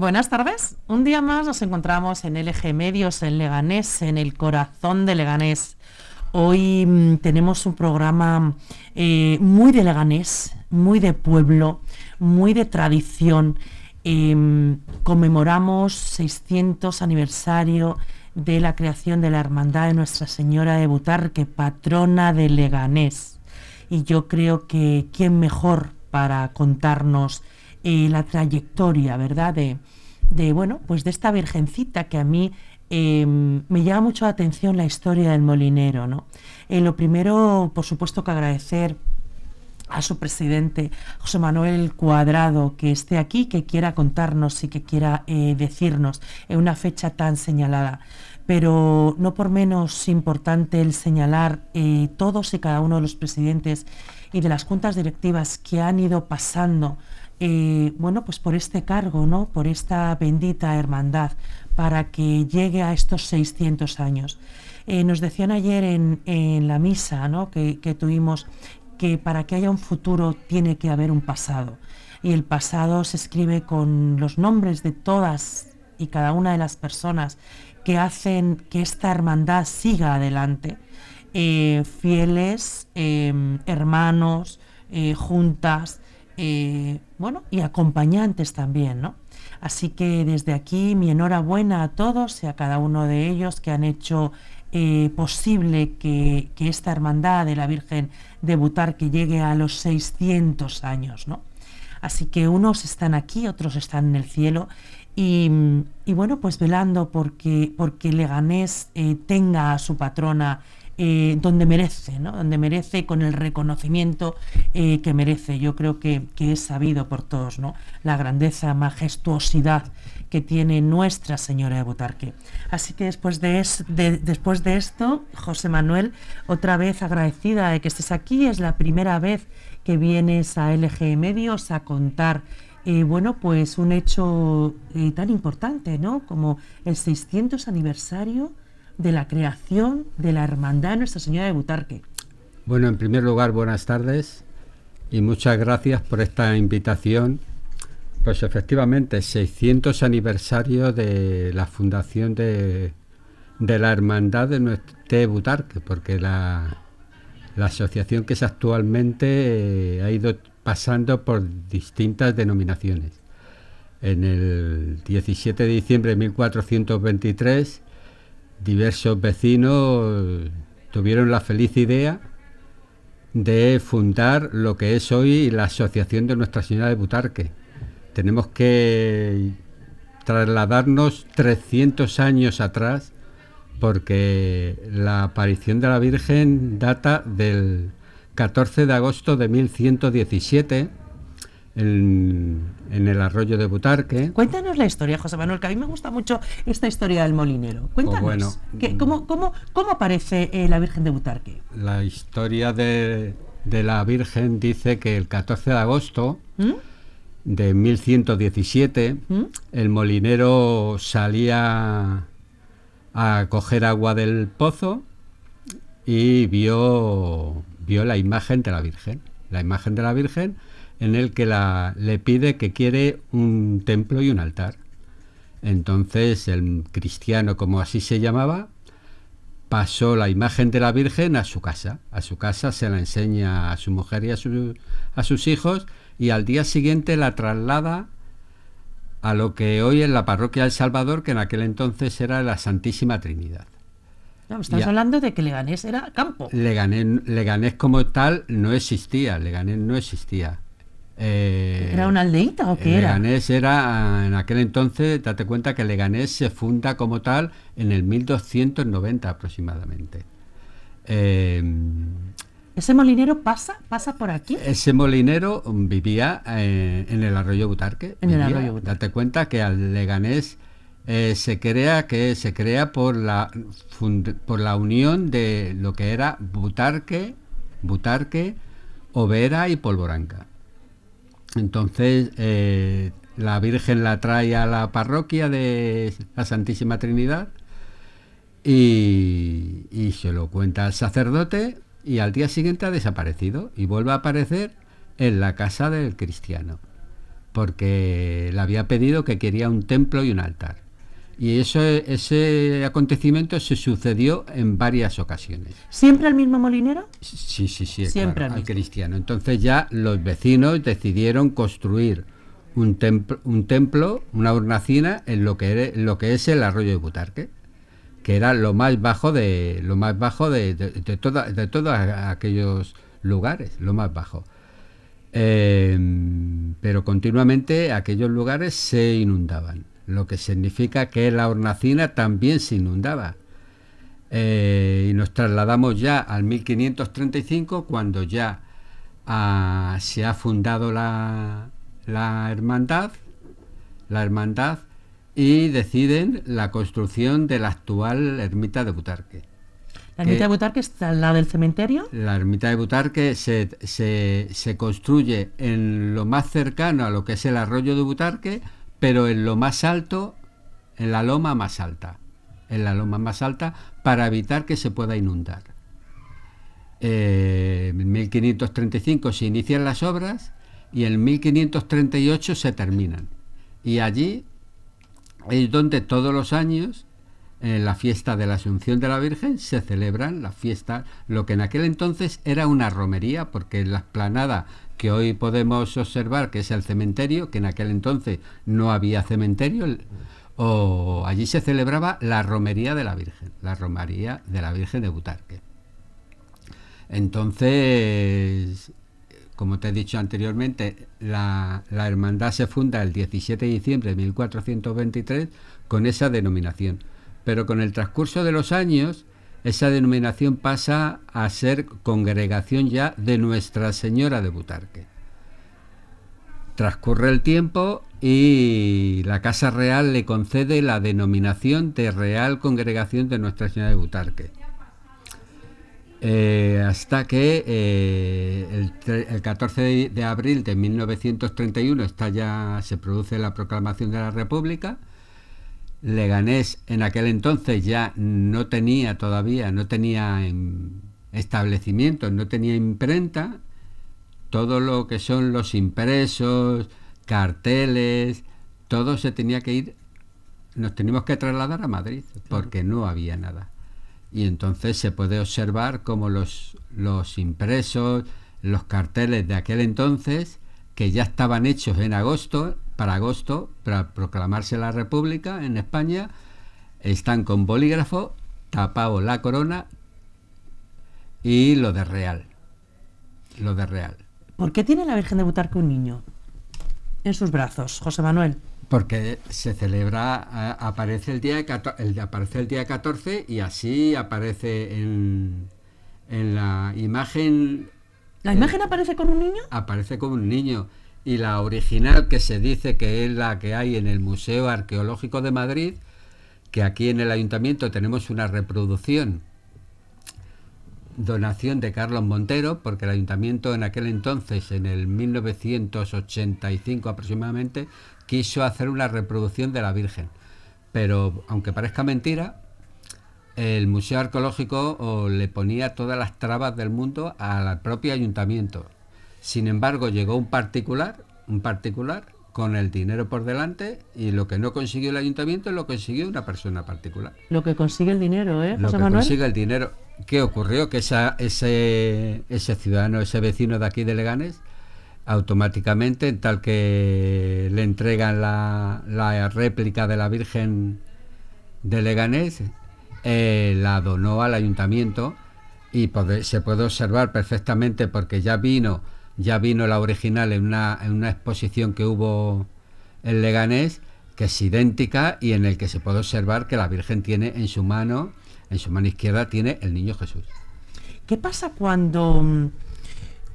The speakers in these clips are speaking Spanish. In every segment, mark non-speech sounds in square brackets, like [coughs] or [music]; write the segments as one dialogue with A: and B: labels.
A: Buenas tardes. Un día más nos encontramos en LG Medios, en Leganés, en el corazón de Leganés. Hoy mm, tenemos un programa eh, muy de Leganés, muy de pueblo, muy de tradición. Em, conmemoramos 600 aniversario de la creación de la Hermandad de Nuestra Señora de Butarque, patrona de Leganés. Y yo creo que quién mejor para contarnos eh, la trayectoria, ¿verdad? De, bueno, pues de esta virgencita que a mí em, me llama mucho la atención la historia del molinero, ¿no? Eh, lo primero, por supuesto, que agradecer a su presidente, José Manuel Cuadrado, que esté aquí, que quiera contarnos y que quiera eh, decirnos en una fecha tan señalada. Pero no por menos importante el señalar todos y cada uno de los presidentes y de las juntas directivas que han ido pasando eh, bueno, pues por este cargo, ¿no? Por esta bendita hermandad, para que llegue a estos 600 años. Eh, nos decían ayer en, la misa ¿no? que, tuvimos que para que haya un futuro tiene que haber un pasado. Y el pasado se escribe con los nombres de todas y cada una de las personas que hacen que esta hermandad siga adelante. Eh, fieles, hermanos, juntas, eh, bueno, y acompañantes también, ¿no? Así que desde aquí mi enhorabuena a todos y a cada uno de ellos que han hecho eh, posible que, esta hermandad de la Virgen de Butar que llegue a los 600 años, ¿no? Así que unos están aquí, otros están en el cielo y, bueno, pues velando porque, porque Leganés eh, tenga a su patrona eh, donde merece, ¿no? donde merece con el reconocimiento eh, que merece. Yo creo que, es sabido por todos ¿no? la grandeza, majestuosidad que tiene Nuestra Señora de Butarque. Así que después de, después de esto, José Manuel, otra vez agradecida de que estés aquí, es la primera vez que vienes a LG Medios a contar eh, bueno, pues un hecho tan importante, ¿no? Como el 600 aniversario de la creación de la Hermandad Nuestra Señora de Butarque.
B: Bueno, en primer lugar, buenas tardes y muchas gracias por esta invitación. Pues efectivamente, 600 aniversario de la fundación de, la Hermandad de, Butarque, porque la, asociación que es actualmente eh, ha ido pasando por distintas denominaciones. En el 17 de diciembre de 1423 diversos vecinos tuvieron la feliz idea de fundar lo que es hoy la Asociación de Nuestra Señora de Butarque. Tenemos que trasladarnos 300 años atrás porque la aparición de la Virgen data del 14 de agosto de 1117 en, el arroyo de Butarque.
A: Cuéntanos la historia, José Manuel, que a mí me gusta mucho esta historia del molinero. Pues Cuéntanos, cómo, aparece eh, la Virgen de Butarque?
B: La historia de, la Virgen dice que el 14 de agosto ¿Mm? de 1117 ¿Mm? el molinero salía a coger agua del pozo y vio, vio la imagen de la Virgen. La imagen de la Virgen en el que la, le pide que quiere un templo y un altar. Entonces el cristiano, como así se llamaba, pasó la imagen de la Virgen a su casa. A su casa se la enseña a su mujer y a, a sus hijos y al día siguiente la traslada a lo que hoy es la parroquia del Salvador, que en aquel entonces era la Santísima Trinidad.
A: No, estás hablando de que Leganés era campo.
B: Leganés, Leganés como tal no existía, Leganés no existía.
A: Eh, ¿Era una aldeita o qué era?
B: Leganés era, en aquel entonces, date cuenta que Leganés se funda como tal en el 1290 aproximadamente.
A: Eh, ¿Ese molinero pasa, pasa por aquí?
B: Ese molinero vivía eh, en el arroyo Butarque.
A: En el arroyo Butarque.
B: Date cuenta que al Leganés se crea que se crea por la por la unión de lo que era Butarque, Butarque, Overa y Polvoranca. Entonces, eh, la Virgen la trae a la parroquia de la Santísima Trinidad y, se lo cuenta al sacerdote y al día siguiente ha desaparecido y vuelve a aparecer en la casa del cristiano. porque le había pedido que quería un templo y un altar. Y eso, ese acontecimiento se sucedió en varias ocasiones.
A: ¿Siempre al mismo molinero?
B: Sí, sí, sí,
A: Siempre
B: al, cristiano. Entonces ya los vecinos decidieron construir un, templo, un templo, una hornacina en lo que, era, lo que es el arroyo de Butarque, que era lo más bajo de lo más bajo de, de, de todos aquellos lugares, lo más bajo. Eh, pero continuamente aquellos lugares se inundaban lo que significa que la hornacina también se inundaba. Eh, y nos trasladamos ya al 1535, cuando ya ah, se ha fundado la, la hermandad, la hermandad, y deciden la construcción de la actual ermita de Butarque.
A: ¿La ermita de Butarque está al lado del cementerio?
B: La ermita de Butarque se, se, se construye en lo más cercano a lo que es el arroyo de Butarque, pero en lo más alto, en la loma más alta, en la loma más alta, para evitar que se pueda inundar. Eh, en 1535 se inician las obras y en 1538 se terminan. Y allí es donde todos los años, en la fiesta de la Asunción de la Virgen, se celebran las fiestas, lo que en aquel entonces era una romería, porque en la esplanada que hoy podemos observar que es el cementerio, que en aquel entonces no había cementerio, o allí se celebraba la romería de la Virgen, la romería de la Virgen de Butarque. Entonces, como te he dicho anteriormente, la, la, hermandad se funda el 17 de diciembre de 1423 con esa denominación. Pero con el transcurso de los años, esa denominación pasa a ser congregación ya de Nuestra Señora de Butarque. Transcurre el tiempo y la Casa Real le concede la denominación de Real Congregación de Nuestra Señora de Butarque. Eh, hasta que eh, el, 14 de, abril de 1931 está ya, se produce la proclamación de la República Leganés en aquel entonces ya no tenía todavía, no tenía establecimientos, no tenía imprenta, todo lo que son los impresos, carteles, todo se tenía que ir, nos teníamos que trasladar a Madrid porque no había nada. Y entonces se puede observar como los, los impresos, los carteles de aquel entonces, que ya estaban hechos en agosto, para agosto, para proclamarse la República en España, están con bolígrafo, tapado la corona y lo de real. Lo de real.
A: ¿Por qué tiene la Virgen de Butarque un niño en sus brazos, José Manuel?
B: Porque se celebra, aparece el día, el, aparece el día 14 y así aparece en, en la imagen
A: ¿La imagen aparece con un niño?
B: Aparece con un niño. Y la original, que se dice que es la que hay en el Museo Arqueológico de Madrid, que aquí en el ayuntamiento tenemos una reproducción, donación de Carlos Montero, porque el ayuntamiento en aquel entonces, en el 1985 aproximadamente, quiso hacer una reproducción de la Virgen. Pero, aunque parezca mentira, el Museo Arqueológico le ponía todas las trabas del mundo al propio ayuntamiento. Sin embargo, llegó un particular, un particular con el dinero por delante y lo que no consiguió el ayuntamiento lo consiguió una persona particular.
A: Lo que consigue el dinero, ¿eh?
B: José lo que consigue el dinero. ¿Qué ocurrió? Que esa, ese, ese ciudadano, ese vecino de aquí de Leganes, automáticamente, en tal que le entregan la, la réplica de la Virgen de Leganés, eh, la donó al ayuntamiento y se puede observar perfectamente porque ya vino, ya vino la original en una, en una exposición que hubo en Leganés, que es idéntica y en el que se puede observar que la Virgen tiene en su mano, en su mano izquierda tiene el niño Jesús.
A: ¿Qué pasa cuando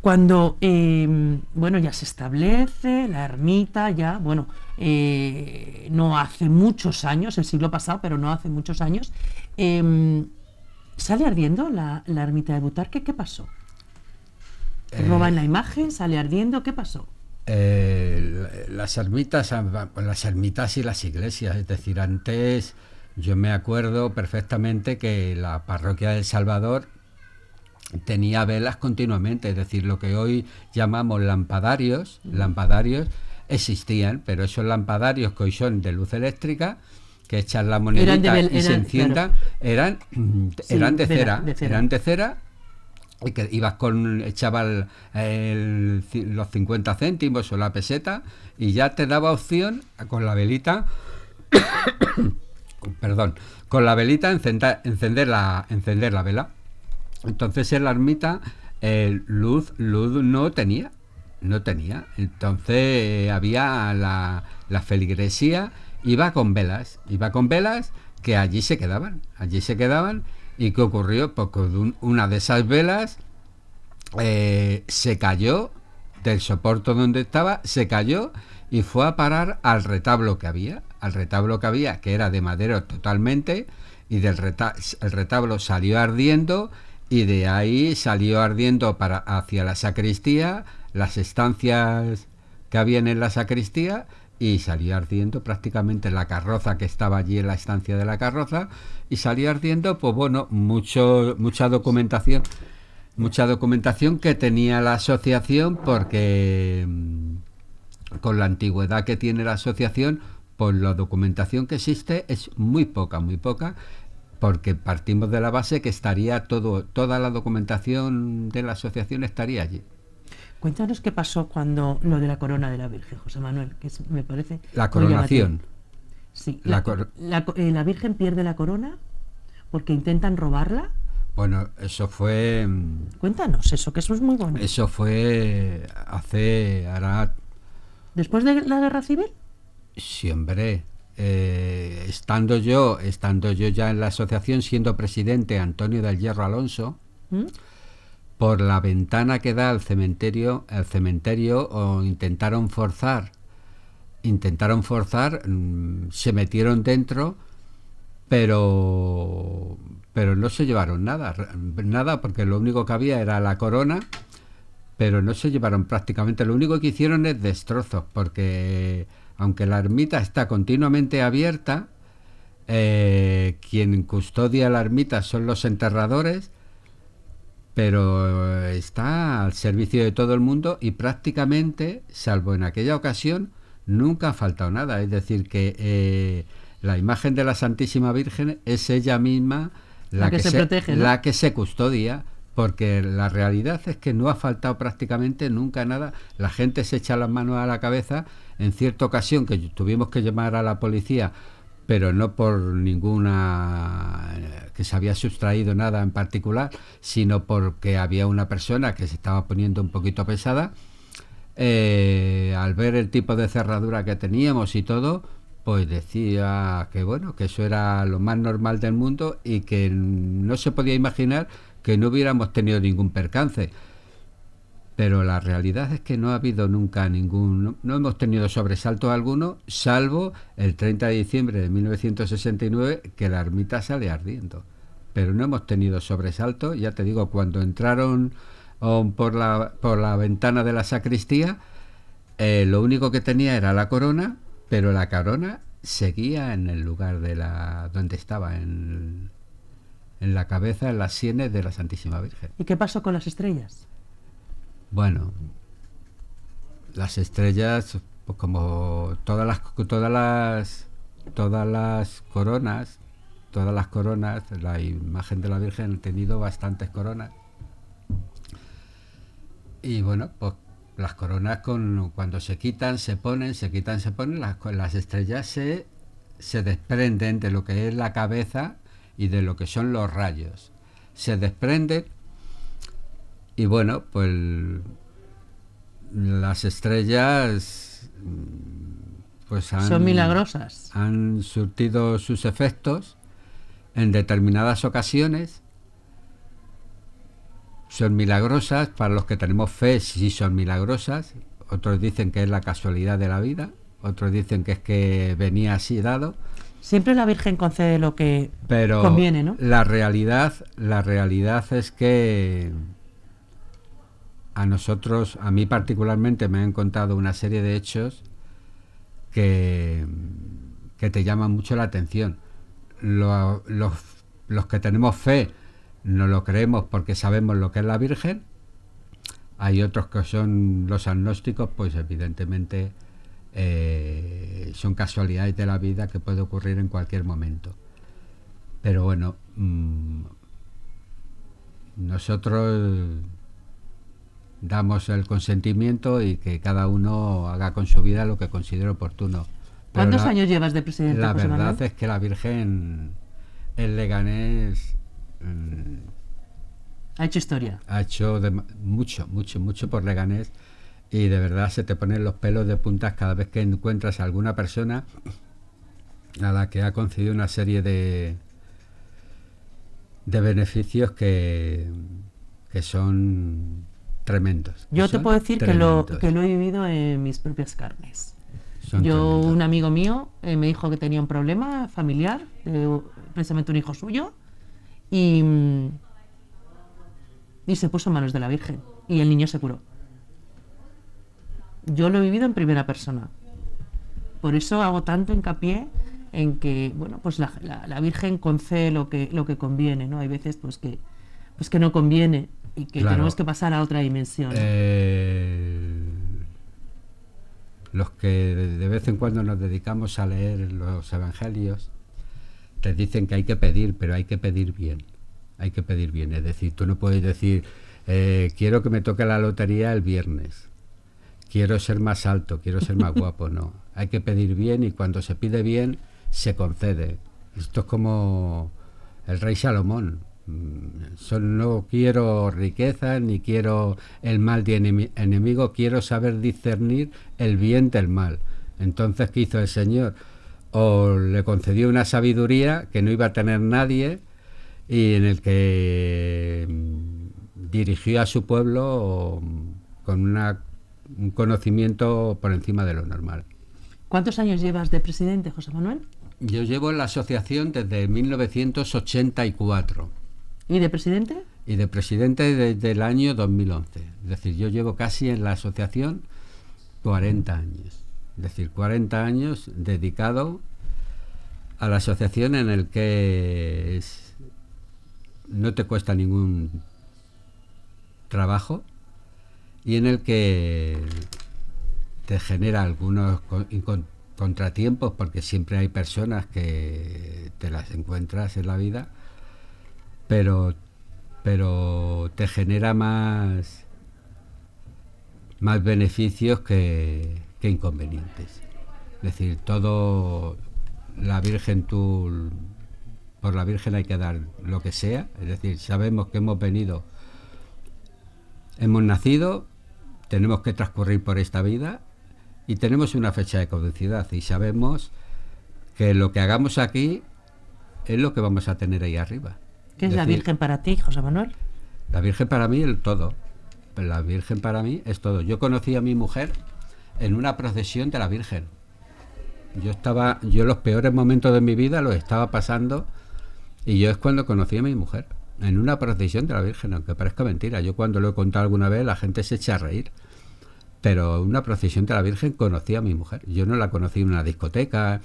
A: cuando em, bueno ya se establece la ermita ya bueno eh, no hace muchos años el siglo pasado pero no hace muchos años em, sale ardiendo la, ermita de Butarque qué pasó eh, roban la imagen sale ardiendo qué pasó
B: eh, las ermitas las ermitas y las iglesias es decir antes yo me acuerdo perfectamente que la parroquia del Salvador tenía velas continuamente, es decir, lo que hoy llamamos lampadarios, lampadarios, existían, pero esos lampadarios que hoy son de luz eléctrica, que echan la monedita
A: Eran de
B: y se enciendan, eran,
A: Sí,
B: eran de cera,
A: de cera.
B: eran de cera y que ibas con echaba el- los 50 céntimos o la peseta y ya te daba opción con la velita [coughs] perdón con la velita encender, encender la encender la vela entonces en la ermita eh, luz luz no tenía no tenía. Entonces eh, había la, la feligresía iba con velas iba con velas que allí se quedaban allí se quedaban. Y qué ocurrió pues una de esas velas eh, se cayó del soporte donde estaba, se cayó y fue a parar al retablo que había, al retablo que había, que era de madera totalmente, y del reta- el retablo salió ardiendo y de ahí salió ardiendo para hacia la sacristía, las estancias que habían en la sacristía y salió ardiendo prácticamente la carroza que estaba allí en la estancia de la carroza y salió ardiendo pues bueno mucho mucha documentación mucha documentación que tenía la asociación porque mm, con la antigüedad que tiene la asociación pues la documentación que existe es muy poca muy poca porque partimos de la base que estaría todo toda la documentación de la asociación estaría allí
A: Cuéntanos qué pasó cuando lo de la corona de la Virgen, José Manuel, que es- me parece.
B: la coronación.
A: Sí,
B: La
A: la,
B: cor-
A: la co- eh, la Virgen pierde la corona porque intentan robarla.
B: bueno eso fue mm,
A: Cuéntanos eso, que eso es muy bonito.
B: eso fue hace hará
A: Después de la guerra civil,
B: Siempre. Eh, estando yo, estando yo ya en la asociación, siendo presidente Antonio del Hierro Alonso,
A: ¿m?
B: por la ventana que da al cementerio, al cementerio o intentaron forzar, intentaron forzar, mm, se metieron dentro, pero pero no se llevaron nada, nada porque lo único que había era la corona, pero no se llevaron prácticamente, lo único que hicieron es destrozos, porque aunque la ermita está continuamente abierta, eh, quien custodia la ermita son los enterradores, pero está al servicio de todo el mundo y prácticamente, salvo en aquella ocasión, nunca ha faltado nada. Es decir, que eh, la imagen de la Santísima Virgen es ella misma
A: La que se protege, ¿no?
B: la que se custodia, porque la realidad es que no ha faltado prácticamente nunca nada. La gente se echa las manos a la cabeza. En cierta ocasión que tuvimos que llamar a la policía, pero no por ninguna eh, que se había sustraído nada en particular, sino porque había una persona que se estaba poniendo un poquito pesada. Eh, al ver el tipo de cerradura que teníamos y todo, pues decía que bueno, que eso era lo más normal del mundo y que no se podía imaginar que no hubiéramos tenido ningún percance. Pero la realidad es que no ha habido nunca ningún, no, hemos tenido sobresalto alguno, salvo el 30 de diciembre de 1969 que la ermita sale ardiendo. Pero no hemos tenido sobresalto, ya te digo, cuando entraron oh, por, la, por la ventana de la sacristía, eh, lo único que tenía era la corona, pero la corona seguía en el lugar de la donde estaba, en, en la cabeza, en las sienes de la Santísima Virgen.
A: ¿y qué pasó con las estrellas?
B: Bueno, las estrellas, pues como todas las todas las todas las coronas, todas las coronas, la imagen de la Virgen ha tenido bastantes coronas. Y bueno, pues las coronas con cuando se quitan, se ponen, se quitan, se ponen, las, las estrellas se, se desprenden de lo que es la cabeza y de lo que son los rayos. Se desprenden y bueno, pues las estrellas pues han,
A: Son milagrosas.
B: han surtido sus efectos en determinadas ocasiones. Son milagrosas, para los que tenemos fe sí son milagrosas, otros dicen que es la casualidad de la vida, otros dicen que es que venía así dado,
A: Siempre la Virgen concede lo que
B: pero
A: conviene, ¿no?
B: la realidad, la realidad es que a nosotros, a mí particularmente, me han contado una serie de hechos que, que te llaman mucho la atención. Lo- los, los que tenemos fe no lo creemos porque sabemos lo que es la Virgen. Hay otros que son los agnósticos, pues evidentemente eh, son casualidades de la vida que puede ocurrir en cualquier momento. Pero bueno, mm, nosotros damos el consentimiento y que cada uno haga con su vida lo que considere oportuno.
A: ¿Cuántos años llevas de presidente?
B: La verdad es que la Virgen, el Leganés... Mm,
A: ha hecho historia.
B: Ha hecho mucho, mucho, mucho por Leganés y de verdad se te ponen los pelos de puntas cada vez que encuentras a alguna persona a la que ha concedido una serie de, de beneficios que, que son tremendos.
A: Yo te puedo decir que lo, que lo he vivido en mis propias carnes. Yo, un amigo mío eh, me dijo que tenía un problema familiar, precisamente un hijo suyo, y, y se puso en manos de la Virgen y el niño se curó. Yo lo he vivido en primera persona. Por eso hago tanto hincapié en que, bueno, pues la, Virgen concede lo que, lo que conviene, ¿no? Hay veces pues que, pues que no conviene y que tenemos que pasar a otra dimensión.
B: Eh, los que de vez en cuando nos dedicamos a leer los evangelios, te dicen que hay que pedir, pero hay que pedir bien. Hay que pedir bien. Es decir, tú no puedes decir, eh, quiero que me toque la lotería el viernes. Quiero ser más alto, quiero ser más [laughs] guapo. No. Hay que pedir bien y cuando se pide bien, se concede. Esto es como el rey Salomón. Mm, no quiero riqueza ni quiero el mal de enemigo, quiero saber discernir el bien del mal. Entonces, ¿qué hizo el Señor? O le concedió una sabiduría que no iba a tener nadie y en el que mm, dirigió a su pueblo con un conocimiento por encima de lo normal.
A: ¿Cuántos años llevas de presidente, José Manuel?
B: Yo llevo en la asociación desde 1984.
A: ¿Y de presidente?
B: Y de presidente desde el año 2011. Es decir, yo llevo casi en la asociación 40 años. Es decir, 40 años dedicado a la asociación en el que no te cuesta ningún trabajo y en el que te genera algunos contratiempos porque siempre hay personas que te las encuentras en la vida pero, pero te genera más, más beneficios que, inconvenientes. Es decir, todo la Virgen tú por la Virgen hay que dar lo que sea, es decir, sabemos que hemos venido, hemos nacido, tenemos que transcurrir por esta vida y tenemos una fecha de caducidad y sabemos que lo que hagamos aquí es lo que vamos a tener ahí arriba.
A: ¿Qué es la Virgen para ti, José Manuel?
B: La Virgen para mí es todo. La Virgen para mí es todo. Yo conocí a mi mujer en una procesión de la Virgen. Yo estaba, yo los peores momentos de mi vida los estaba pasando y yo es cuando conocí a mi mujer en una procesión de la Virgen, aunque parezca mentira. Yo cuando lo he contado alguna vez la gente se echa a reír. Pero una procesión de la Virgen conocí a mi mujer. Yo no la conocí en una discoteca,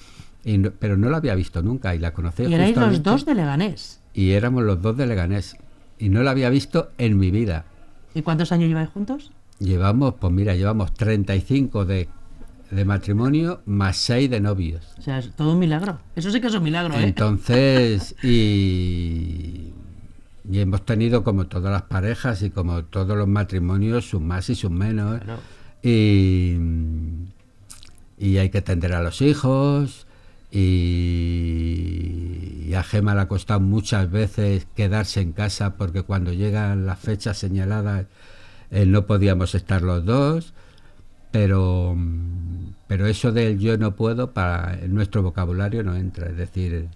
B: pero no la había visto nunca y la conocí.
A: Y erais los dos de Leganés
B: y éramos los dos de Leganés. Y no la había visto en mi vida.
A: ¿Y cuántos años lleváis juntos?
B: Llevamos, pues mira, llevamos 35 de, de matrimonio más 6 de novios.
A: O sea, es todo un milagro. Eso sí que es un milagro,
B: ¿eh? Entonces, [laughs] y, y hemos tenido como todas las parejas y como todos los matrimonios, sus más y sus menos. Y, y hay que atender a los hijos y, a Gema le ha costado muchas veces quedarse en casa porque cuando llegan las fechas señaladas eh, no podíamos estar los dos, pero, pero eso del yo no puedo para en nuestro vocabulario no entra, es decir,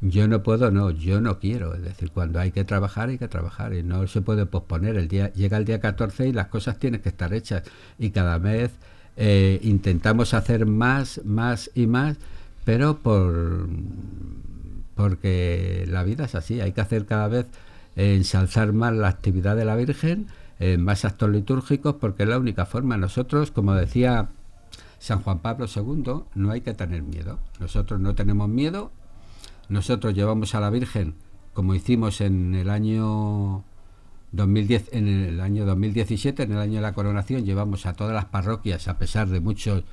B: yo no puedo, no, yo no quiero, es decir, cuando hay que trabajar hay que trabajar y no se puede posponer, el día llega el día 14 y las cosas tienen que estar hechas. Y cada vez eh, intentamos hacer más, más y más pero por porque la vida es así, hay que hacer cada vez ensalzar más la actividad de la Virgen, más actos litúrgicos, porque es la única forma. Nosotros, como decía San Juan Pablo II, no hay que tener miedo. Nosotros no tenemos miedo. Nosotros llevamos a la Virgen, como hicimos en el año 2010, en el año 2017, en el año de la coronación, llevamos a todas las parroquias, a pesar de muchos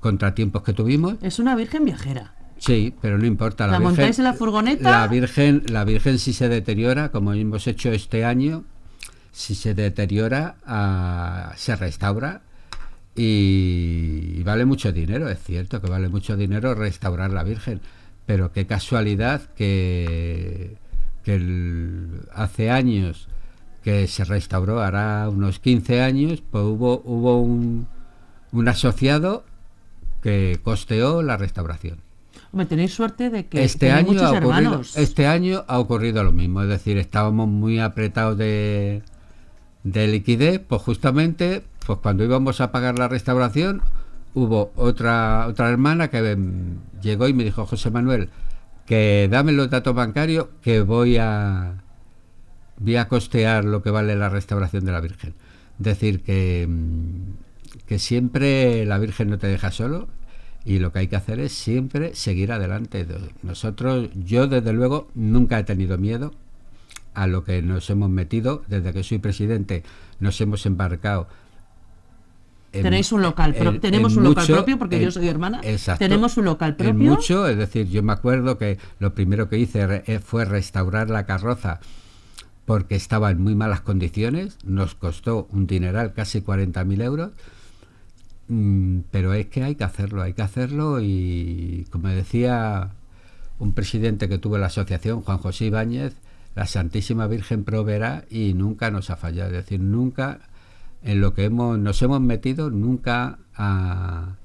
B: contratiempos que tuvimos.
A: Es una virgen viajera.
B: Sí, pero no importa.
A: La,
B: La, virgen,
A: montáis en la furgoneta.
B: la virgen, la virgen si se deteriora, como hemos hecho este año, si se deteriora, ah, se restaura y, y vale mucho dinero, es cierto que vale mucho dinero restaurar la Virgen, pero qué casualidad que, que el- hace años que se restauró, hará unos 15 años, pues hubo, hubo un, un asociado que costeó la restauración.
A: Hombre, tenéis suerte de que
B: Este año,
A: muchos
B: ha ocurrido,
A: hermanos.
B: este año ha ocurrido lo mismo, es decir, estábamos muy apretados de, de liquidez, pues justamente, pues cuando íbamos a pagar la restauración, hubo otra otra hermana que em, llegó y me dijo, José Manuel, que dame los datos bancarios que voy a voy a costear lo que vale la restauración de la Virgen. Decir que, mm, que siempre la Virgen no te deja solo y lo que hay que hacer es siempre seguir adelante. Nosotros, yo desde luego nunca he tenido miedo a lo que nos hemos metido. Desde que soy presidente nos hemos embarcado. en-
A: Tenéis un local,
B: en-
A: tenemos
B: en
A: un local propio porque
B: en-
A: yo soy hermana.
B: Exacto.
A: Tenemos un local
B: En
A: propio.
B: mucho, es decir, yo me acuerdo que lo primero que hice eh, fue restaurar la carroza porque estaba en muy malas condiciones, nos costó un dineral, casi 40.000 euros, pero es que hay que hacerlo, hay que hacerlo y como decía un presidente que tuvo la asociación, Juan José Ibáñez, la Santísima Virgen proveerá y nunca nos ha fallado, es decir, nunca en lo que hemos, nos hemos metido, nunca ha-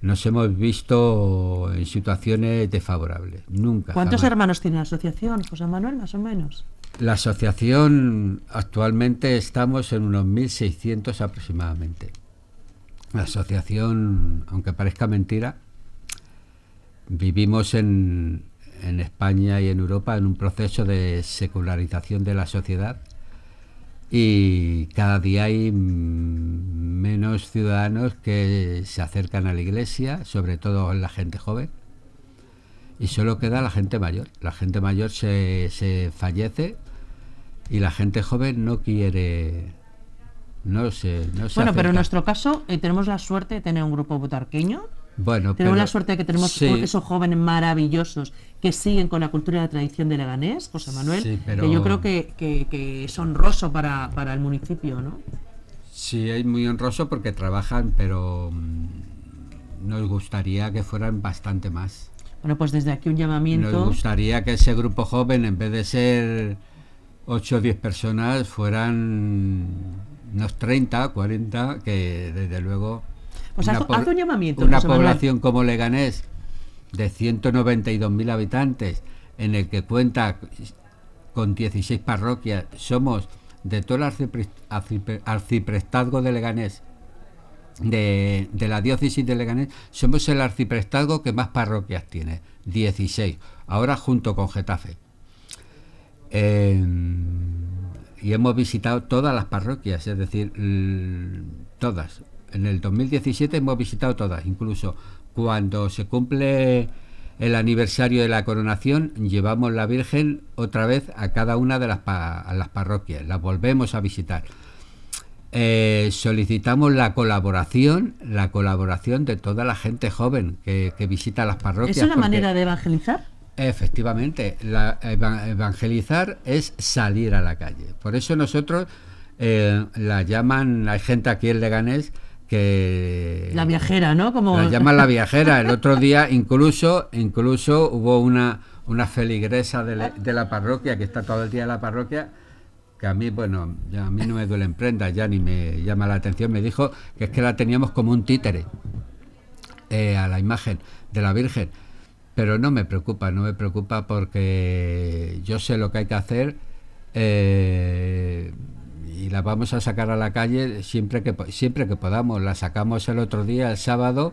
B: nos hemos visto en situaciones desfavorables, nunca.
A: ¿Cuántos
B: jamás.
A: hermanos tiene la asociación, José Manuel, más o menos?
B: La asociación actualmente estamos en unos 1.600 aproximadamente. La asociación, aunque parezca mentira, vivimos en, en España y en Europa en un proceso de secularización de la sociedad y cada día hay menos ciudadanos que se acercan a la iglesia, sobre todo la gente joven, y solo queda la gente mayor. La gente mayor se, se fallece y la gente joven no quiere, no se, no se
A: Bueno, pero en nuestro caso eh, tenemos la suerte de tener un grupo butarqueño.
B: Bueno,
A: Tenemos
B: pero-
A: la suerte de que tenemos
B: sí,
A: esos jóvenes maravillosos que siguen con la cultura y la tradición de Leganés, José Manuel,
B: Sí, pero-
A: que yo creo que, que- que es honroso para, para el municipio, ¿no?
B: Sí, es muy honroso porque trabajan, pero mm, nos gustaría que fueran bastante más.
A: Bueno, pues desde aquí un
B: Nos
A: llamamiento.
B: gustaría que ese grupo joven, en vez de ser 8 o 10 personas, fueran unos 30, 40, que desde luego...
A: Pues haz-
B: po-
A: haz un llamamiento,
B: Una
A: Manuel.
B: población como Leganés, de 192.000 habitantes, en el que cuenta con 16 parroquias, somos de todo el arcipre- arcipre- arciprestazgo de Leganés, de, de la diócesis de Leganés, somos el arciprestazgo que más parroquias tiene, 16, ahora junto con Getafe. Eh, y hemos visitado todas las parroquias, es decir, todas. En el 2017 hemos visitado todas, incluso cuando se cumple el aniversario de la coronación, llevamos la Virgen otra vez a cada una de las, pa- a las parroquias, las volvemos a visitar. Eh, solicitamos la colaboración, la colaboración de toda la gente joven que, que visita las parroquias.
A: ¿Es una manera de evangelizar?
B: Efectivamente, la eva- evangelizar es salir a la calle. Por eso nosotros eh, la llaman, hay gente aquí en Leganés que
A: La viajera, ¿no? Como...
B: la llaman la viajera. El otro día incluso incluso hubo una una feligresa de, la- de la parroquia que está todo el día en la parroquia que a mí bueno ya a mí no me duelen prendas ya ni me llama la atención me dijo que es que la teníamos como un títere eh, a la imagen de la Virgen. Pero no me preocupa, no me preocupa porque yo sé lo que hay que hacer eh, y la vamos a sacar a la calle siempre que siempre que podamos. La sacamos el otro día, el sábado.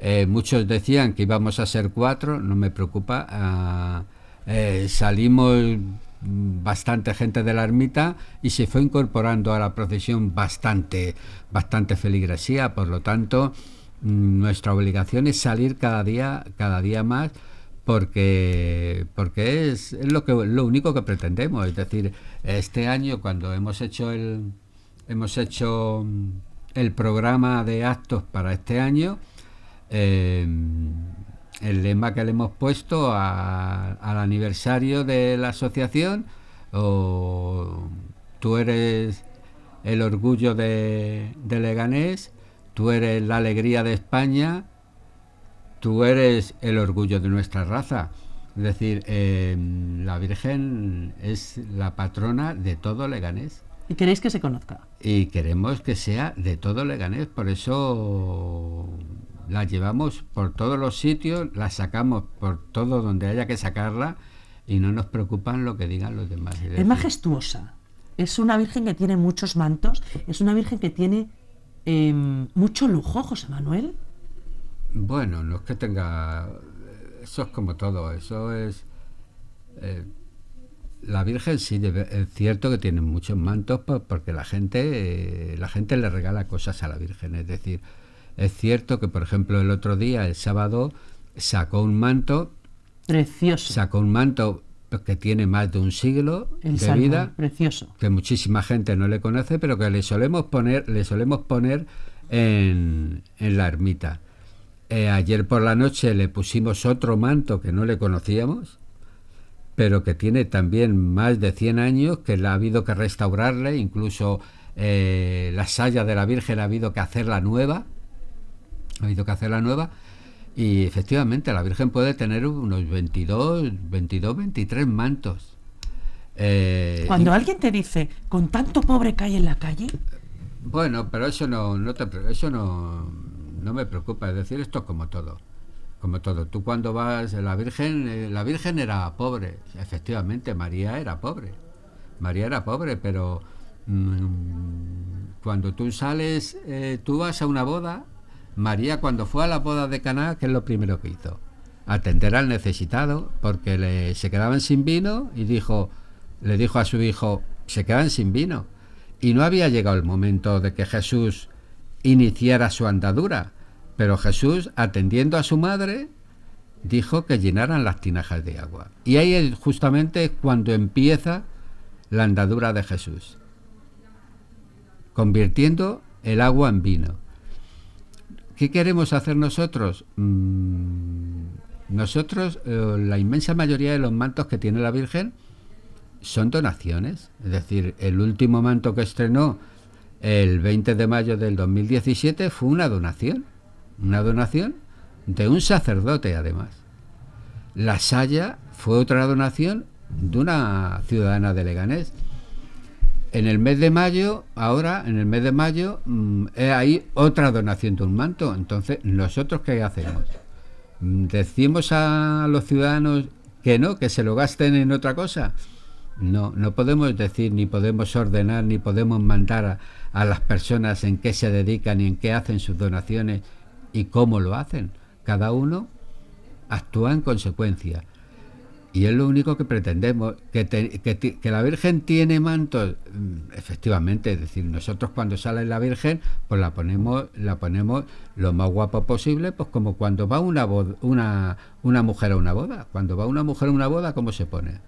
B: eh, muchos decían que íbamos a ser cuatro, no me preocupa. ah, eh, salimos bastante gente de la ermita y se fue incorporando a la procesión bastante, bastante feligresía, por lo tanto nuestra obligación es salir cada día, cada día más porque porque es, lo que lo único que pretendemos, es decir, este año cuando hemos hecho el hemos hecho mm, el programa de actos para este año eh, el lema que le hemos puesto al aniversario de la asociación, o tú eres el orgullo de Leganés, tú eres la alegría de España, tú eres el orgullo de nuestra raza. Es decir, em, la Virgen es la patrona de todo Leganés.
A: ¿Y queréis que se conozca?
B: Y queremos que sea de todo Leganés, por eso la llevamos por todos los sitios, la sacamos por todo donde haya que sacarla y no nos preocupan lo que digan los demás.
A: Es, majestuosa. Es una virgen que tiene muchos mantos, es una virgen que tiene em, mucho lujo, José Manuel.
B: Bueno, no es que tenga... Eso es como todo, eso es... Eh, la Virgen sí, es cierto que tiene muchos mantos porque la gente, eh, la gente le regala cosas a la Virgen. Es decir, es cierto que, por ejemplo, el otro día, el sábado, sacó un manto.
A: Precioso.
B: Sacó un manto que tiene más de un siglo de vida.
A: Precioso.
B: Que muchísima gente no le conoce, pero que le solemos poner, le solemos poner en, la ermita. Eh, ayer por la noche le pusimos otro manto que no le conocíamos, pero que tiene también más de 100 años, que le ha habido que restaurarle, incluso eh, la saya de la Virgen ha habido que hacerla nueva ha habido que hacer la nueva. Y efectivamente, la Virgen puede tener unos 22, 22, 23 mantos.
A: Eh, Cuando alguien te dice, con tanto pobre que hay en la calle.
B: Bueno, pero eso no, no te, eso no, no me preocupa. Es decir, esto es como todo. Como todo. Tú cuando vas, la Virgen, eh, la Virgen era pobre. Efectivamente, María era pobre. María era pobre, pero mm, cuando tú sales, eh, tú vas a una boda María cuando fue a la boda de Caná, ¿qué es lo primero que hizo? Atender al necesitado, porque le, se quedaban sin vino y dijo, le dijo a su hijo, se quedan sin vino. Y no había llegado el momento de que Jesús iniciara su andadura, pero Jesús, atendiendo a su madre, dijo que llenaran las tinajas de agua. Y ahí es justamente cuando empieza la andadura de Jesús, convirtiendo el agua en vino. ¿Qué queremos hacer nosotros? Mm, nosotros, eh, la inmensa mayoría de los mantos que tiene la Virgen son donaciones. Es decir, el último manto que estrenó el 20 de mayo del 2017 fue una donación. Una donación de un sacerdote, además. La Saya fue otra donación de una ciudadana de Leganés. En el mes de mayo, ahora, en el mes de mayo, mm, hay otra donación de un manto. Entonces, ¿nosotros qué hacemos? Mm, ¿Decimos a los ciudadanos que no, que se lo gasten en otra cosa? No, no podemos decir, ni podemos ordenar, ni podemos mandar a, a las personas en qué se dedican y en qué hacen sus donaciones y cómo lo hacen. Cada uno actúa en consecuencia. Y es lo único que pretendemos, que, que, la Virgen tiene mantos, mm, efectivamente, es decir, nosotros cuando sale la Virgen, pues la ponemos, la ponemos lo más guapo posible, pues como cuando va una, una, una mujer a una boda. Cuando va una mujer a una boda, ¿cómo se pone?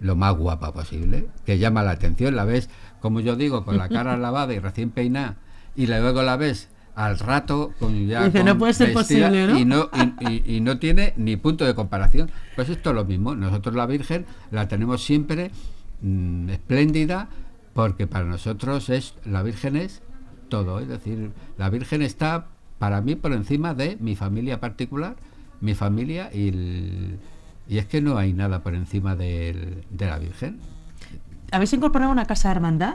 B: Lo más guapa posible, que llama la atención, la ves, como yo digo, con la cara lavada y recién peinada, y luego la ves al rato con ya
A: no puede ser posible
B: Y, no y, no tiene ni punto de comparación. Pues esto es lo mismo. Nosotros la Virgen la tenemos siempre mm, espléndida porque para nosotros es la Virgen es todo. Es decir la Virgen está para mí por encima de mi familia particular mi familia y, y es que no hay nada por encima de, de la Virgen.
A: ¿Habéis incorporado una casa de hermandad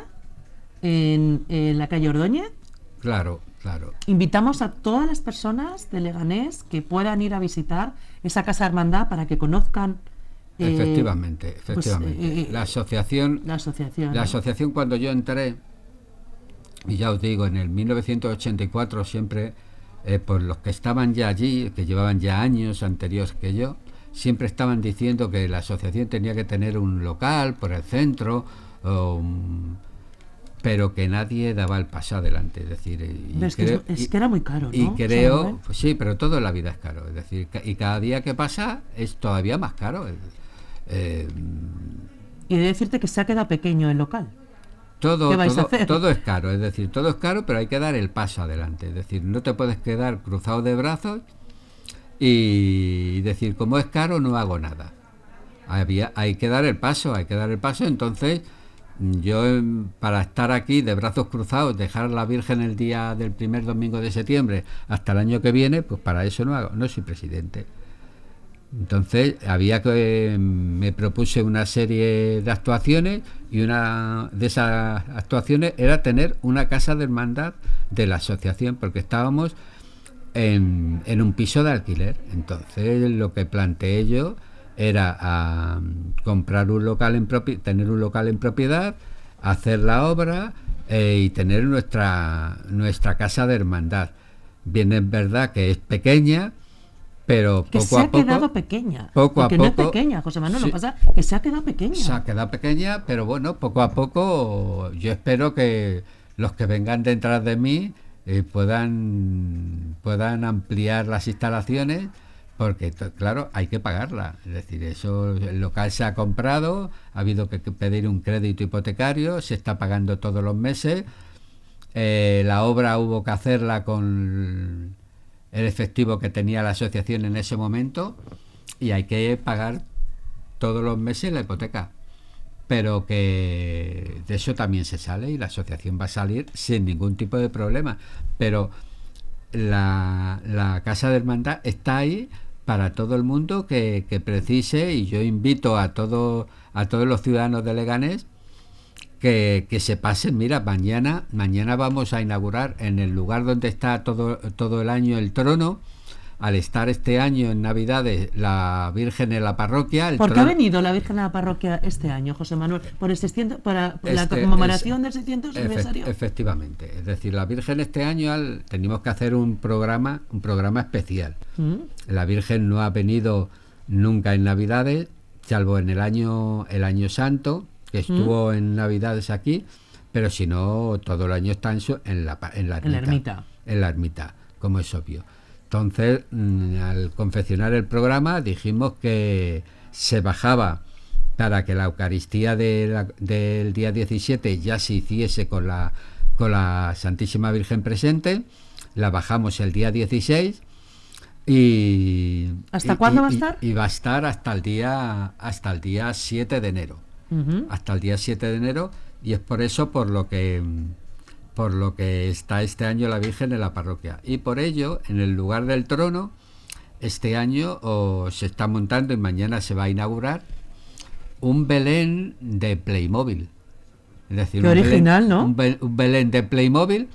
A: en, en la calle Ordóñez?
B: Claro, Claro.
A: Invitamos a todas las personas de Leganés que puedan ir a visitar esa casa de hermandad para que conozcan.
B: Eh, efectivamente, pues, efectivamente. Eh, eh, la asociación.
A: La asociación.
B: La asociación cuando yo entré, y ya os digo, en el 1984 siempre, por los que estaban ya allí, que llevaban ya años anteriores que yo, siempre estaban diciendo que la asociación tenía que tener un local por el centro, o pero que nadie daba el paso adelante. Es decir,
A: es, que, era muy caro. ¿no?
B: Y creo, pues sí, pero todo en la vida es caro. Es decir, y cada día que pasa es todavía más caro.
A: Eh, y de decirte que se ha quedado pequeño el local.
B: todo,
A: ¿Qué vais
B: todo,
A: a hacer?
B: todo es caro, es decir, todo es caro, pero hay que dar el paso adelante. Es decir, no te puedes quedar cruzado de brazos y decir, como es caro, no hago nada. Había, hay que dar el paso, hay que dar el paso. Entonces, yo em, para estar aquí de brazos cruzados, dejar a la Virgen el día del primer domingo de septiembre hasta el año que viene, pues para eso no hago, no soy presidente. Entonces había que em, me propuse una serie de actuaciones y una de esas actuaciones era tener una casa de hermandad de la asociación porque estábamos en, en un piso de alquiler. Entonces lo que planteé yo era a, comprar un local en propi- tener un local en propiedad, hacer la obra eh, y tener nuestra nuestra casa de hermandad. Bien es verdad que es pequeña, pero
A: Que
B: poco
A: se
B: a
A: ha
B: poco
A: quedado pequeña.
B: poco a
A: porque no es
B: poco-
A: pequeña, José Manuel,
B: Sí.
A: lo pasa que se ha quedado pequeña.
B: se ha quedado pequeña, pero bueno, poco a poco yo espero que los que vengan detrás de mí eh, puedan puedan ampliar las instalaciones porque claro hay que pagarla es decir eso el local se ha comprado ha habido que pedir un crédito hipotecario se está pagando todos los meses eh, la obra hubo que hacerla con el efectivo que tenía la asociación en ese momento y hay que pagar todos los meses la hipoteca. Pero que de eso también se sale y la asociación va a salir sin ningún tipo de problema. Pero la, la Casa de Hermandad está ahí para todo el mundo que, que precise y yo invito a, todo, a todos los ciudadanos de Leganés que, que se pasen. Mira, mañana, mañana vamos a inaugurar en el lugar donde está todo, todo el año el trono. Al estar este año en Navidades la Virgen en la parroquia, el
A: ¿Por qué ha venido la Virgen a la parroquia este año, José Manuel? ¿Por, el 600 para por la
B: Este,
A: conmemoración del 600
B: Efe-
A: aniversario?
B: efectivamente. Es decir, la Virgen este año al- tenemos que hacer un programa, un programa especial.
A: ¿Mm?
B: La Virgen no ha venido nunca en Navidades, salvo en el año, el año santo, que estuvo en Navidades aquí, pero si no, todo el año está en, su- en la, pa- en la
A: En la ermita.
B: En la ermita, como es obvio. Entonces, mm, al confeccionar el programa, dijimos que se bajaba para que la Eucaristía de la- del día 17 ya se hiciese con la, con la Santísima Virgen presente. La bajamos el día 16 y
A: ¿Hasta
B: y-
A: cuándo
B: y-
A: va a estar?
B: Y, va a estar hasta el día hasta el día 7 de enero. Hasta el día 7 de enero y es por eso por lo que mm, por lo que está este año la Virgen en la parroquia y por ello en el lugar del trono este año oh, se está montando y mañana se va a inaugurar un Belén de Playmobil. Es decir,
A: Qué
B: un Belén-
A: original, ¿no?
B: Un, Bel- un Belén de Playmobil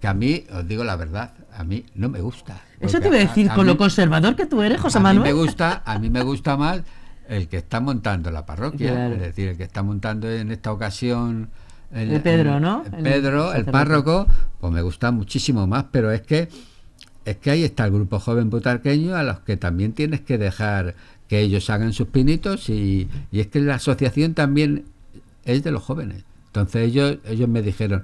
B: que a mí, os digo la verdad, a mí no me gusta.
A: Eso te iba a decir,
B: a
A: con
B: mí-
A: lo conservador que tú eres, José
B: a
A: Manuel.
B: mí me gusta, a mí me gusta más el que está montando la parroquia,
A: Claro.
B: es decir, el que está montando en esta ocasión el,
A: El Pedro, ¿no?
B: el Pedro, el párroco, pues me gusta muchísimo más, pero es que es que ahí está el grupo joven butarqueño a los que también tienes que dejar que ellos hagan sus pinitos y, y es que la asociación también es de los jóvenes. Entonces ellos ellos me dijeron,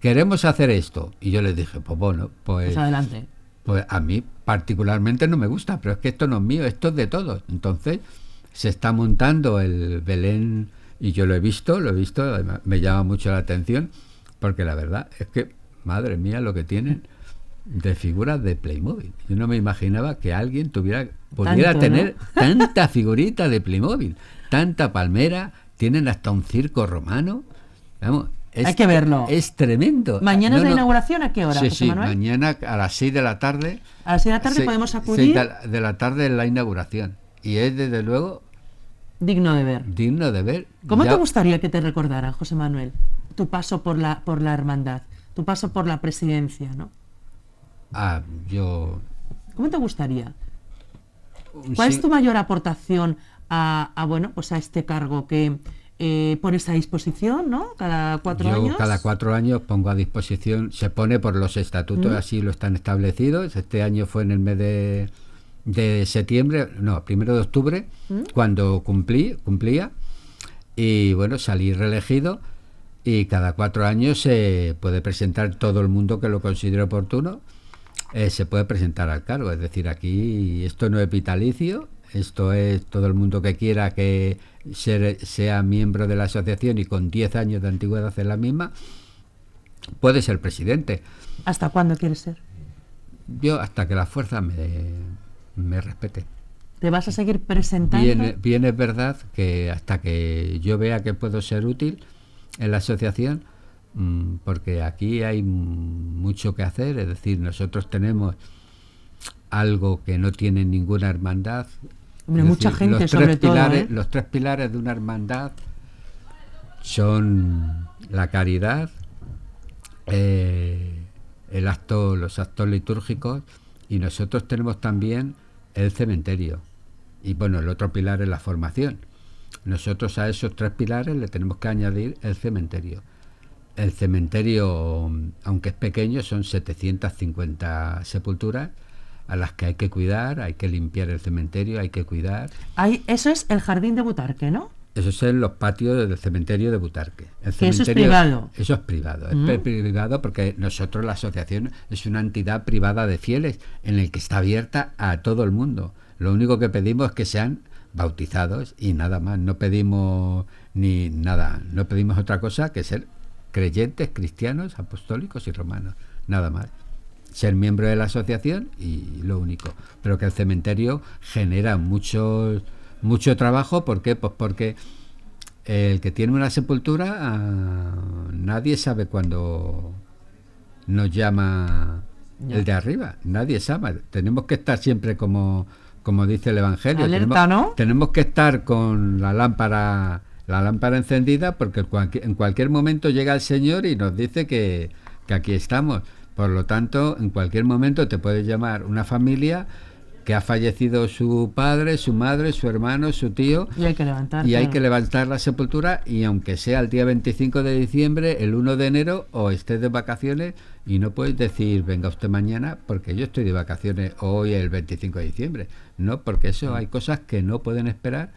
B: queremos hacer esto. Y yo les dije, pues bueno, pues,
A: Pues adelante.
B: pues a mí particularmente no me gusta, pero es que esto no es mío, esto es de todos. Entonces se está montando el Belén y yo lo he visto, lo he visto, me llama mucho la atención, porque la verdad es que, madre mía, lo que tienen de figuras de Playmobil. Yo no me imaginaba que alguien tuviera pudiera
A: Tanto, ¿no?
B: tener tanta figurita de Playmobil, tanta palmera, tienen hasta un circo romano. Vamos, es,
A: Hay que verlo.
B: Es tremendo.
A: ¿Mañana
B: No,
A: es la
B: no.
A: inauguración? ¿A qué hora,
B: Sí,
A: José
B: sí,
A: Manuel?
B: mañana a las 6 de la tarde.
A: A las 6 de la tarde podemos acudir.
B: de, la, de la tarde es la inauguración. Y es desde luego
A: Digno de ver.
B: digno de ver.
A: ¿Cómo
B: Ya-
A: te gustaría que te recordaran, José Manuel? Tu paso por la, por la hermandad, tu paso por la presidencia, ¿no?
B: Ah, yo.
A: ¿Cómo te gustaría?
B: un
A: ¿Cuál
B: sí-
A: es tu mayor aportación a, a, bueno, pues a este cargo que eh, pones a disposición, ¿no? Cada cuatro
B: yo
A: años.
B: cada cuatro años pongo a disposición, se pone por los estatutos,
A: Mm.
B: así lo están establecidos. Este año fue en el mes de, de septiembre, no, primero de octubre,
A: Mm.
B: cuando cumplí, cumplía. Y bueno, salí reelegido y cada cuatro años se puede presentar todo el mundo que lo considere oportuno, eh, se puede presentar al cargo. Es decir, aquí esto no es vitalicio, esto es todo el mundo que quiera que sea miembro de la asociación y con 10 años de antigüedad en la misma, puede ser presidente.
A: ¿Hasta cuándo quiere ser?
B: Yo hasta que la fuerza me, me respete.
A: ¿Te vas a seguir presentando?
B: Bien, es verdad que hasta que yo vea que puedo ser útil en la asociación, mm, porque aquí hay mucho que hacer, es decir, nosotros tenemos algo que no tiene ninguna hermandad.
A: mucha gente sobre todo. ¿eh?
B: Los tres pilares de una hermandad son la caridad, eh, el acto, los actos litúrgicos y nosotros tenemos también el cementerio. Y bueno, el otro pilar es la formación. Nosotros a esos tres pilares le tenemos que añadir el cementerio. El cementerio, aunque es pequeño, son 750 sepulturas a las que hay que cuidar, hay que limpiar el cementerio, hay que cuidar.
A: Hay, eso es el jardín de Butarque, ¿no?
B: Eso es en los patios del cementerio de Butarque.
A: eso es privado.
B: Eso es privado. Es mm. privado porque nosotros, la asociación, es una entidad privada de fieles en el que está abierta a todo el mundo. Lo único que pedimos es que sean bautizados y nada más. No pedimos ni nada. No pedimos otra cosa que ser creyentes, cristianos, apostólicos y romanos. Nada más. Ser miembro de la asociación y lo único. Pero que el cementerio genera muchos mucho trabajo. ¿Por qué? Pues porque el que tiene una sepultura, ah, nadie sabe cuándo nos llama el de arriba. Nadie sabe. Tenemos que estar siempre como, como dice el Evangelio.
A: tenemos,
B: tenemos que estar con la lámpara la lámpara encendida porque en cualquier momento llega el Señor y nos dice que, que aquí estamos. Por lo tanto, en cualquier momento te puede llamar una familia que ha fallecido su padre, su madre, su hermano, su tío.
A: Y hay que levantar.
B: Y hay que levantar la sepultura y aunque sea el día 25 de diciembre, el 1 de enero o estés de vacaciones y no puedes decir venga usted mañana porque yo estoy de vacaciones hoy el 25 de diciembre. No, porque eso hay cosas que no pueden esperar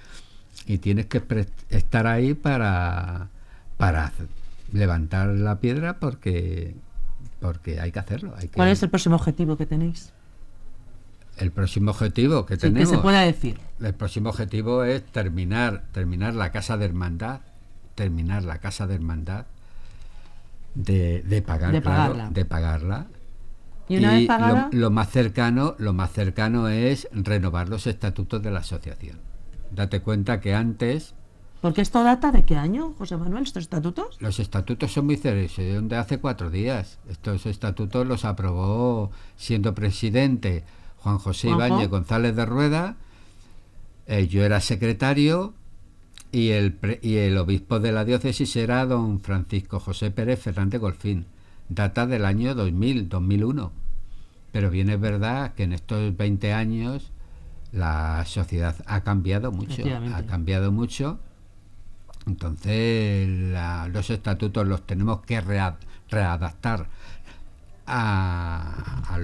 B: y tienes que estar ahí para, para levantar la piedra porque, porque hay que hacerlo. Hay
A: ¿Cuál es el próximo objetivo que tenéis?
B: El próximo objetivo que tenemos.
A: Que se pueda decir.
B: El próximo objetivo es terminar, terminar la casa de hermandad, terminar la casa de hermandad, de, de pagar, de pagarla. de pagarla.
A: Y, una vez pagada?
B: Lo, más cercano, lo más cercano es renovar los estatutos de la asociación. Date cuenta que antes.
A: Porque esto data de qué año, José Manuel, estos estatutos?
B: Los estatutos son muy serios, de hace cuatro días. Estos estatutos los aprobó siendo presidente Juan José Ibáñez González de Rueda, eh, yo era secretario y el, y el obispo de la diócesis era don Francisco José Pérez Fernández Golfín, data del año 2000, 2001. Pero bien es verdad que en estos 20 años la sociedad ha cambiado mucho, ha cambiado mucho. Entonces los estatutos los tenemos que readaptar a, a,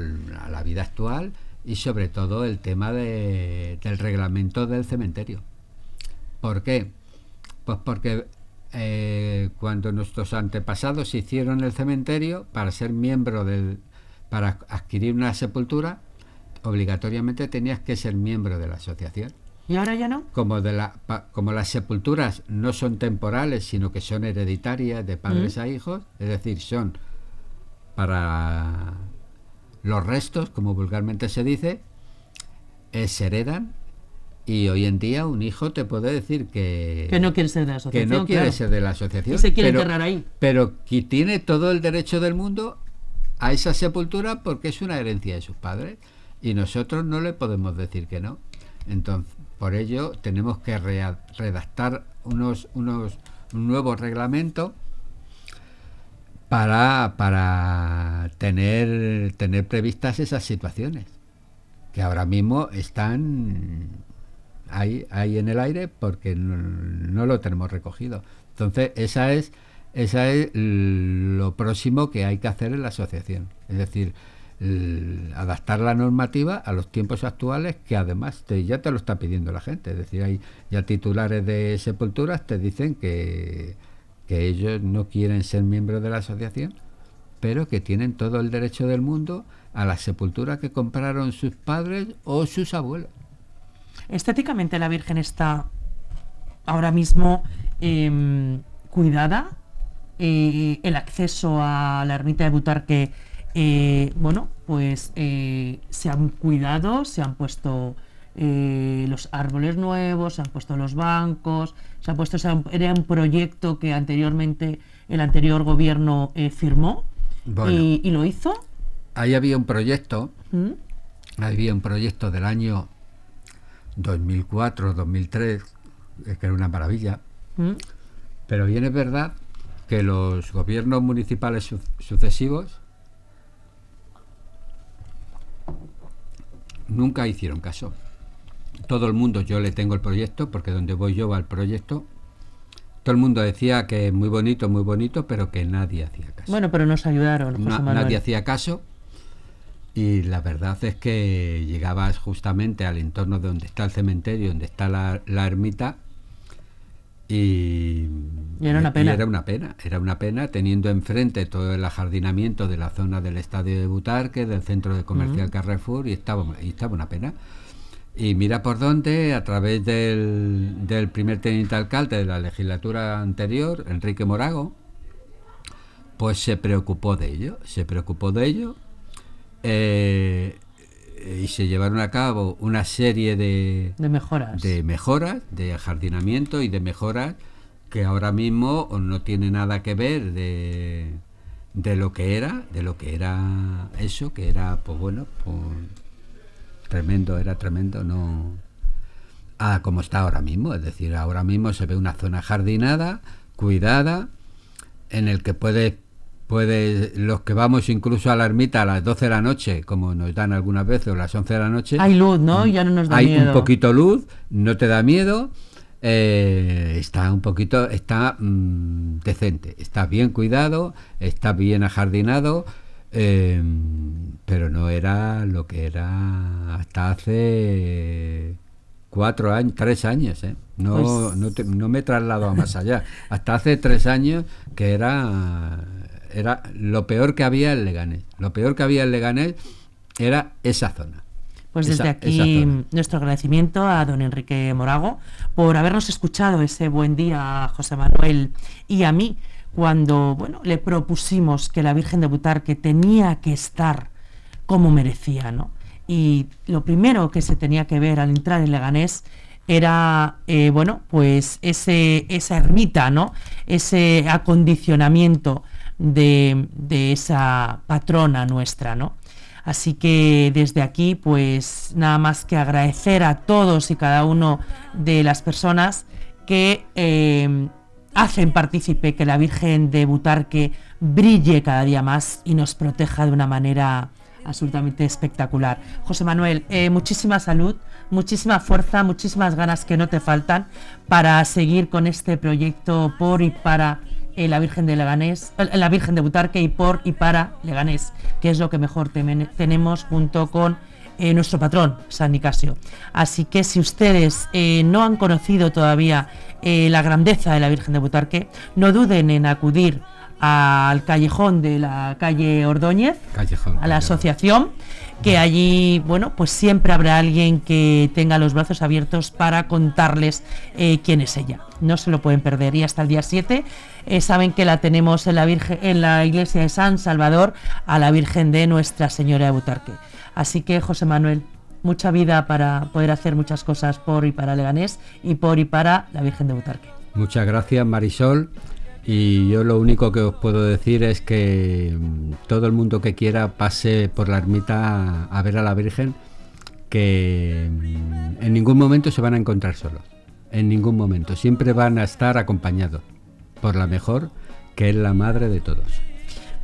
B: la vida actual y sobre todo el tema de, del reglamento del cementerio. ¿Por qué? Pues porque eh, cuando nuestros antepasados hicieron el cementerio, para ser miembro del, para adquirir una sepultura, obligatoriamente tenías que ser miembro de la asociación.
A: ¿Y ahora ya no?
B: Como, de la, como las sepulturas no son temporales, sino que son hereditarias de padres mm. a hijos, es decir, son para los restos, como vulgarmente se dice, eh, se heredan y hoy en día un hijo te puede decir que...
A: Que no quiere ser de la asociación.
B: Que no quiere ser de la asociación.
A: Y se quiere enterrar ahí.
B: Pero que tiene todo el derecho del mundo a esa sepultura porque es una herencia de sus padres y nosotros no le podemos decir que no. Entonces, por ello tenemos que redactar unos, unos, un nuevo reglamento para, para tener, tener previstas esas situaciones que ahora mismo están ahí, ahí en el aire porque no, lo tenemos recogido. Entonces, esa es, esa es lo próximo que hay que hacer en la asociación. Es decir, adaptar la normativa a los tiempos actuales que además ya te lo está pidiendo la gente. Es decir, hay ya titulares de sepulturas te dicen que que ellos no quieren ser miembros de la asociación, pero que tienen todo el derecho del mundo a la sepultura que compraron sus padres o sus abuelos.
A: Estéticamente la Virgen está ahora mismo em, cuidada. Eh, el acceso a la ermita de Butarque, eh, bueno, pues eh, se han cuidado, se han puesto los árboles nuevos, se han puesto los bancos, se ha puesto, era un proyecto que anteriormente el anterior gobierno firmó y, lo hizo.
B: Ahí había un proyecto, ¿Mm? había un proyecto del año 2004, 2003, que era una maravilla. ¿Mm? Pero bien es verdad que los gobiernos municipales sucesivos nunca hicieron caso. Todo el mundo, yo le tengo el proyecto, porque donde voy yo va el proyecto. Todo el mundo decía que muy bonito, muy bonito, pero que nadie hacía caso.
A: Bueno, pero nos ayudaron.
B: nadie hacía caso y la verdad es que llegabas justamente al entorno de donde está el cementerio, donde está la, ermita, y,
A: era una pena.
B: era una pena, era una pena teniendo enfrente todo el ajardinamiento de la zona del estadio de Butarque, del centro de comercial Carrefour, y estaba, y estaba una pena. Y mira por dónde, a través del, del primer teniente alcalde de la legislatura anterior, Enrique Morago, pues se preocupó de ello, se preocupó de ello eh, y se llevaron a cabo una serie de,
A: mejoras.
B: de mejoras, de jardinamiento y de mejoras que ahora mismo no tiene nada que ver de, de lo que era, de lo que era eso, que era, pues bueno, pues, tremendo, era tremendo, no a como está ahora mismo, es decir, ahora mismo se ve una zona jardinada, cuidada, en el que puedes puede, los que vamos incluso a la ermita a las 12 de la noche, como nos dan algunas veces, o las 11 de la noche.
A: Hay luz, ¿no? Ya no nos da
B: hay un poquito luz, no te da miedo. Eh, está un poquito, está mm, decente, está bien cuidado, está bien ajardinado, eh, pero no era lo que era hasta hace cuatro años, tres años, ¿eh? No, pues no, no me he trasladado más allá. Hasta hace tres años que era era lo peor que había en Leganés. Lo peor que había en Leganés era esa zona.
A: Pues desde aquí nuestro agradecimiento a don Enrique Morago por habernos escuchado ese buen día a José Manuel y a mí cuando bueno, le propusimos que la Virgen de Butarque tenía que estar como merecía, ¿no? Y lo primero que se tenía que ver al entrar en Leganés era eh, bueno pues ese esa ermita no ese acondicionamiento de, esa patrona nuestra, ¿no? Así que desde aquí, pues nada más que agradecer a todos y cada uno de las personas que eh, hacen partícipe que la Virgen de Butarque brille cada día más y nos proteja de una manera absolutamente espectacular. José Manuel, eh, muchísima salud, muchísima fuerza, muchísimas ganas que no te faltan para seguir con este proyecto por y para eh, la Virgen de Leganés, eh, la Virgen de Butarque y por y para Leganés, que es lo que mejor tenemos junto con eh, nuestro patrón, San Nicasio. Así que si ustedes no han conocido todavía la grandeza de la Virgen de Butarque, no duden en acudir al callejón de la calle Ordóñez, a la asociación, que allí, bueno, pues siempre habrá alguien que tenga los brazos abiertos para contarles quién es ella. No se lo pueden perder. Y hasta el día 7 eh, saben que la tenemos en la, Virgen, en la iglesia de San Salvador a la Virgen de Nuestra Señora de Butarque. Así que, José Manuel, mucha vida para poder hacer muchas cosas por y para Leganés y por y para la Virgen de Butarque.
B: Muchas gracias, Marisol. Y yo lo único que os puedo decir es que mm, todo el mundo que quiera pase por la ermita a ver a la Virgen, que mm, en ningún momento se van a encontrar solos, en ningún momento, siempre van a estar acompañados por la mejor, que es la madre de todos.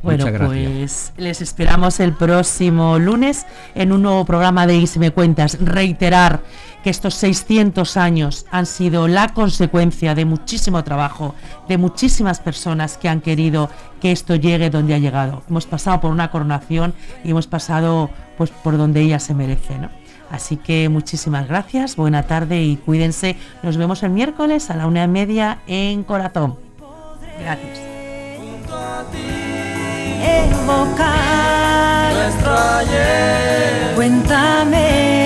A: Bueno, pues les esperamos el próximo lunes en un nuevo programa de Y me cuentas. Reiterar que estos 600 años han sido la consecuencia de muchísimo trabajo, de muchísimas personas que han querido que esto llegue donde ha llegado. Hemos pasado por una coronación y hemos pasado pues por donde ella se merece, ¿no? Así que muchísimas gracias, buena tarde y cuídense. Nos vemos el miércoles a la una y media en Corazón. Gracias. Cuéntame.